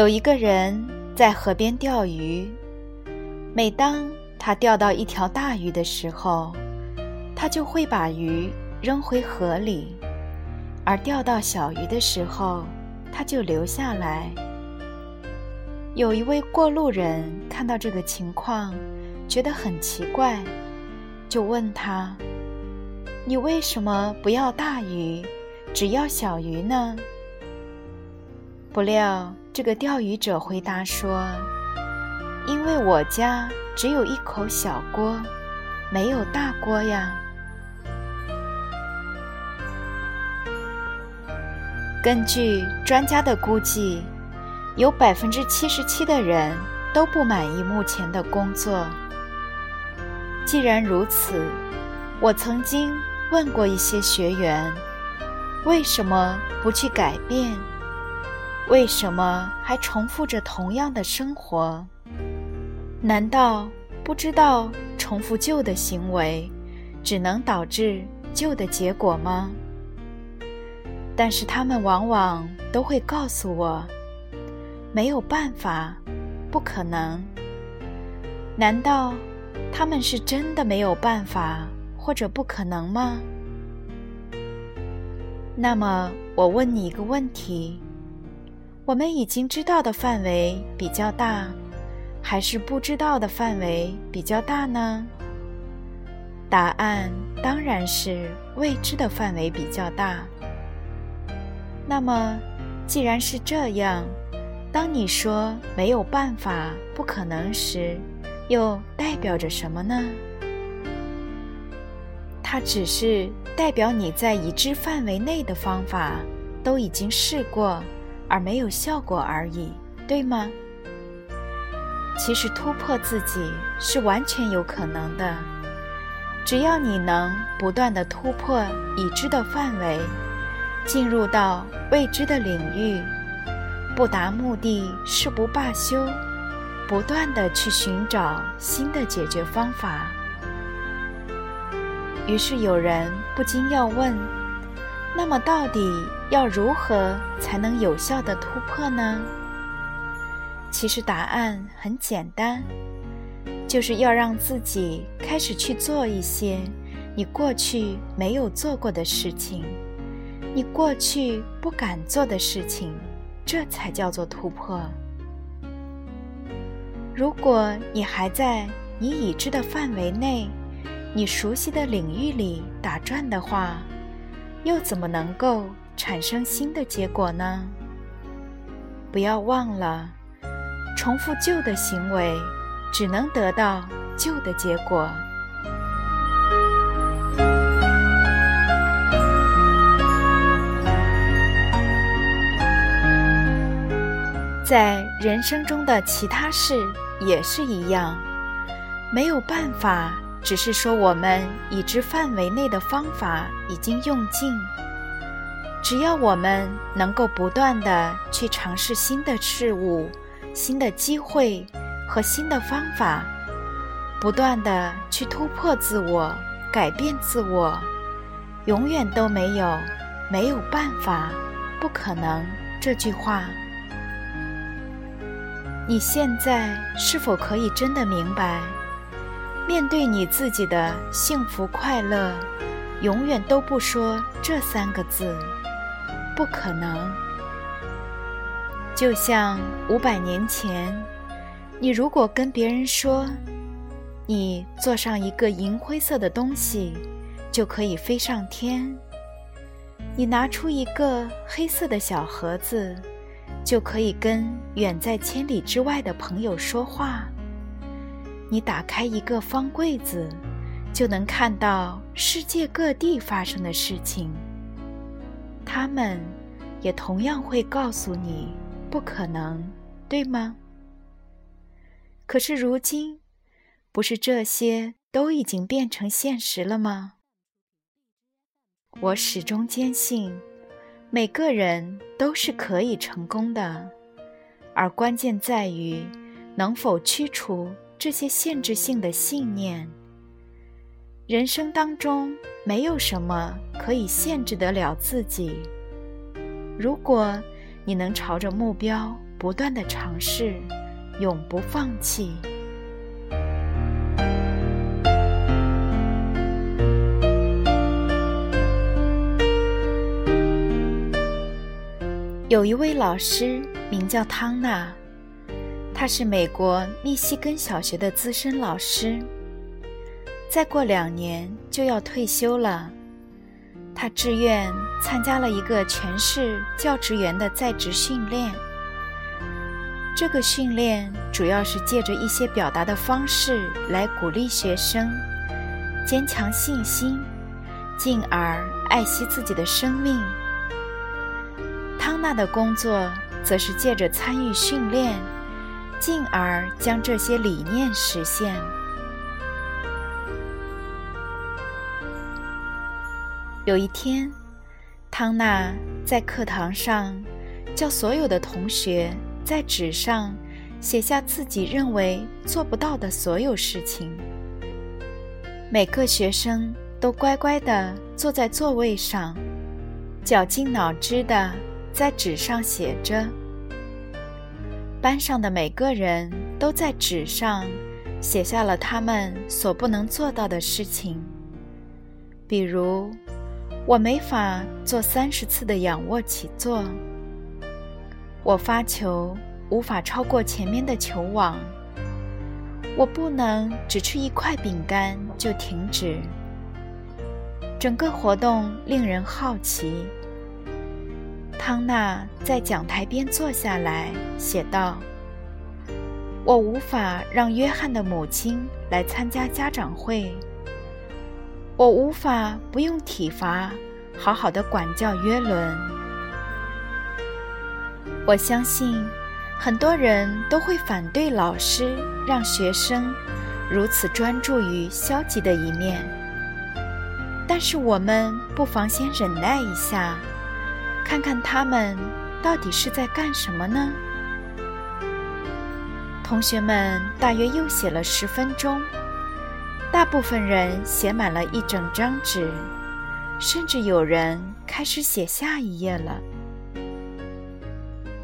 有一个人在河边钓鱼，每当他钓到一条大鱼的时候，他就会把鱼扔回河里；而钓到小鱼的时候，他就留下来。有一位过路人看到这个情况，觉得很奇怪，就问他：“你为什么不要大鱼，只要小鱼呢？”不料。这个钓鱼者回答说：“因为我家只有一口小锅，没有大锅呀。”根据专家的估计，有百分之七十七的人都不满意目前的工作。既然如此，我曾经问过一些学员：“为什么不去改变？”为什么还重复着同样的生活？难道不知道重复旧的行为，只能导致旧的结果吗？但是他们往往都会告诉我，没有办法，不可能。难道他们是真的没有办法或者不可能吗？那么我问你一个问题。我们已经知道的范围比较大，还是不知道的范围比较大呢？答案当然是未知的范围比较大。那么，既然是这样，当你说没有办法、不可能时，又代表着什么呢？它只是代表你在已知范围内的方法都已经试过。而没有效果而已，对吗？其实突破自己是完全有可能的，只要你能不断的突破已知的范围，进入到未知的领域，不达目的誓不罢休，不断的去寻找新的解决方法。于是有人不禁要问。那么，到底要如何才能有效的突破呢？其实答案很简单，就是要让自己开始去做一些你过去没有做过的事情，你过去不敢做的事情，这才叫做突破。如果你还在你已知的范围内，你熟悉的领域里打转的话，又怎么能够产生新的结果呢？不要忘了，重复旧的行为，只能得到旧的结果。在人生中的其他事也是一样，没有办法。只是说，我们已知范围内的方法已经用尽。只要我们能够不断的去尝试新的事物、新的机会和新的方法，不断的去突破自我、改变自我，永远都没有没有办法、不可能这句话。你现在是否可以真的明白？面对你自己的幸福快乐，永远都不说这三个字，不可能。就像五百年前，你如果跟别人说，你坐上一个银灰色的东西，就可以飞上天；你拿出一个黑色的小盒子，就可以跟远在千里之外的朋友说话。你打开一个方柜子，就能看到世界各地发生的事情。他们也同样会告诉你不可能，对吗？可是如今，不是这些都已经变成现实了吗？我始终坚信，每个人都是可以成功的，而关键在于能否驱除这些限制性的信念。人生当中没有什么可以限制得了自己。如果你能朝着目标不断的尝试。永不放弃。有一位老师名叫汤娜，他是美国密西根小学的资深老师，再过两年就要退休了。他志愿参加了一个全市教职员的在职训练。这个训练主要是借着一些表达的方式来鼓励学生坚强信心，进而爱惜自己的生命。汤娜的工作则是借着参与训练，进而将这些理念实现。有一天，汤娜在课堂上叫所有的同学。在纸上写下自己认为做不到的所有事情。每个学生都乖乖地坐在座位上，绞尽脑汁地在纸上写着。班上的每个人都在纸上写下了他们所不能做到的事情，比如，我没法做三十次的仰卧起坐。我发球无法超过前面的球网。我不能只吃一块饼干就停止。整个活动令人好奇。汤娜在讲台边坐下来，写道：“我无法让约翰的母亲来参加家长会。我无法不用体罚好好的管教约伦。”我相信，很多人都会反对老师让学生如此专注于消极的一面。但是，我们不妨先忍耐一下，看看他们到底是在干什么呢？同学们大约又写了十分钟，大部分人写满了一整张纸，甚至有人开始写下一页了。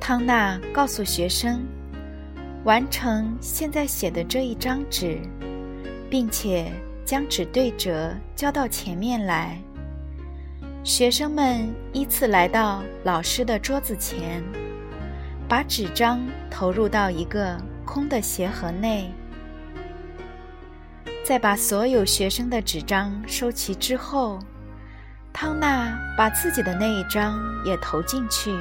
汤娜告诉学生：“完成现在写的这一张纸，并且将纸对折交到前面来。”学生们依次来到老师的桌子前，把纸张投入到一个空的鞋盒内。在把所有学生的纸张收齐之后，汤娜把自己的那一张也投进去。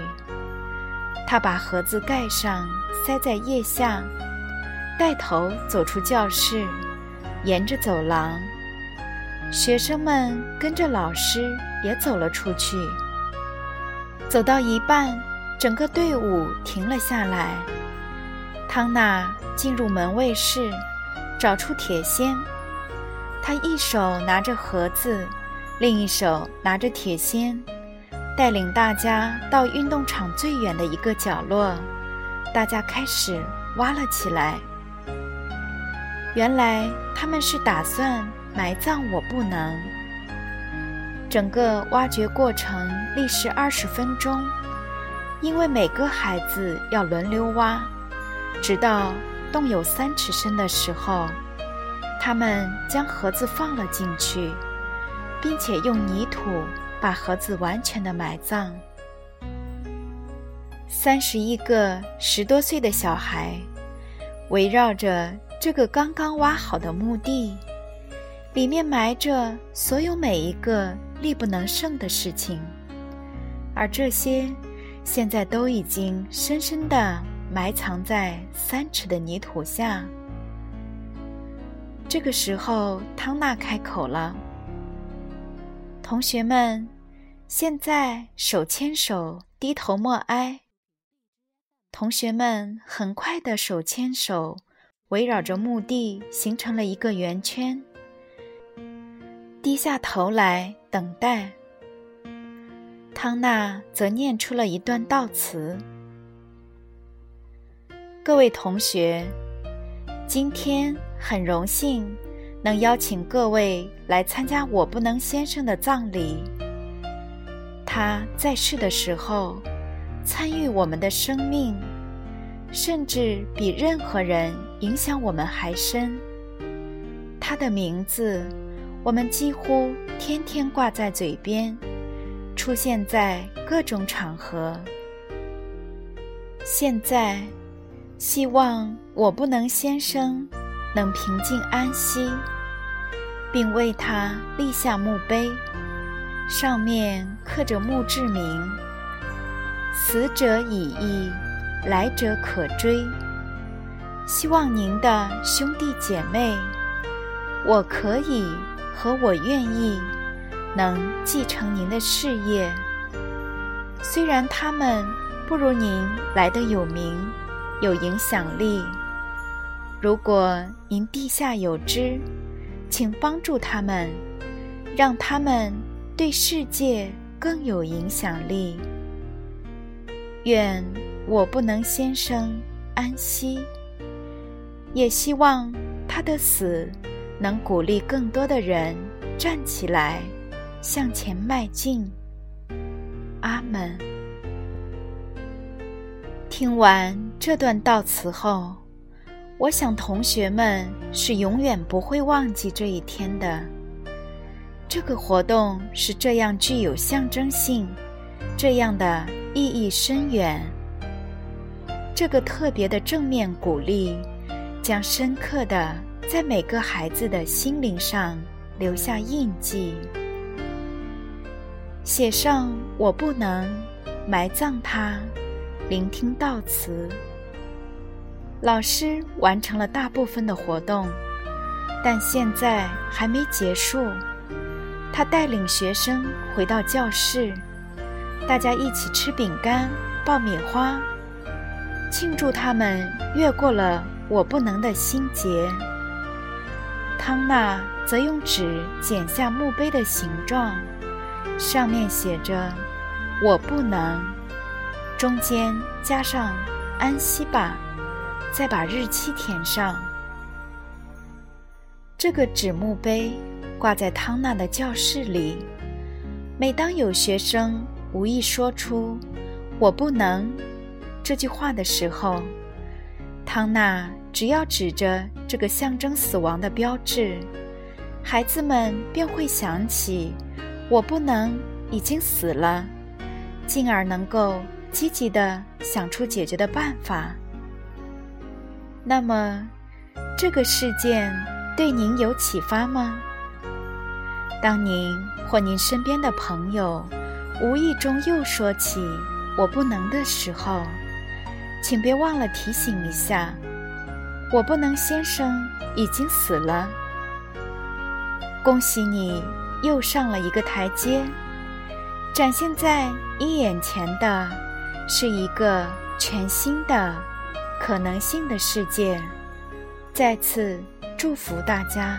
他把盒子盖上，塞在腋下，带头走出教室，沿着走廊。学生们跟着老师也走了出去。走到一半，整个队伍停了下来。汤娜进入门卫室，找出铁锨。他一手拿着盒子，另一手拿着铁锨。带领大家到运动场最远的一个角落，大家开始挖了起来。原来他们是打算埋葬我不能。整个挖掘过程历时二十分钟，因为每个孩子要轮流挖，直到洞有三尺深的时候，他们将盒子放了进去，并且用泥土。把盒子完全的埋葬。三十一个十多岁的小孩围绕着这个刚刚挖好的墓地，里面埋着所有每一个力不能胜的事情，而这些现在都已经深深的埋藏在三尺的泥土下。这个时候，汤娜开口了。同学们，现在手牵手，低头默哀。同学们很快的手牵手，围绕着墓地形成了一个圆圈，低下头来等待。汤娜则念出了一段悼词：“各位同学，今天很荣幸能邀请各位来参加我不能先生的葬礼。他在世的时候，参与我们的生命。”甚至比任何人影响我们还深。他的名字，我们几乎天天挂在嘴边，出现在各种场合。现在，希望我不能先生能平静安息，并为他立下墓碑，上面刻着墓志铭：“死者已矣。”来者可追。希望您的兄弟姐妹，我可以和我愿意，能继承您的事业。虽然他们不如您来的有名、有影响力，如果您地下有知，请帮助他们，让他们对世界更有影响力。愿。我不能先生安息，也希望他的死能鼓励更多的人站起来，向前迈进。阿门。听完这段悼词后，我想同学们是永远不会忘记这一天的。这个活动是这样具有象征性，这样的意义深远。这个特别的正面鼓励，将深刻的在每个孩子的心灵上留下印记。写上“我不能埋葬他”，聆听悼词。老师完成了大部分的活动，但现在还没结束。他带领学生回到教室，大家一起吃饼干、爆米花。庆祝他们越过了我不能的心结。汤娜则用纸剪下墓碑的形状，上面写着“我不能”，中间加上“安息吧”，再把日期填上。这个纸墓碑挂在汤娜的教室里，每当有学生无意说出“我不能”。这句话的时候，汤娜只要指着这个象征死亡的标志，孩子们便会想起“我不能”已经死了，进而能够积极的想出解决的办法。那么，这个事件对您有启发吗？当您或您身边的朋友无意中又说起“我不能”的时候，请别忘了提醒一下，我不能先生已经死了。恭喜你又上了一个台阶，展现在你眼前的是一个全新的可能性的世界。再次祝福大家。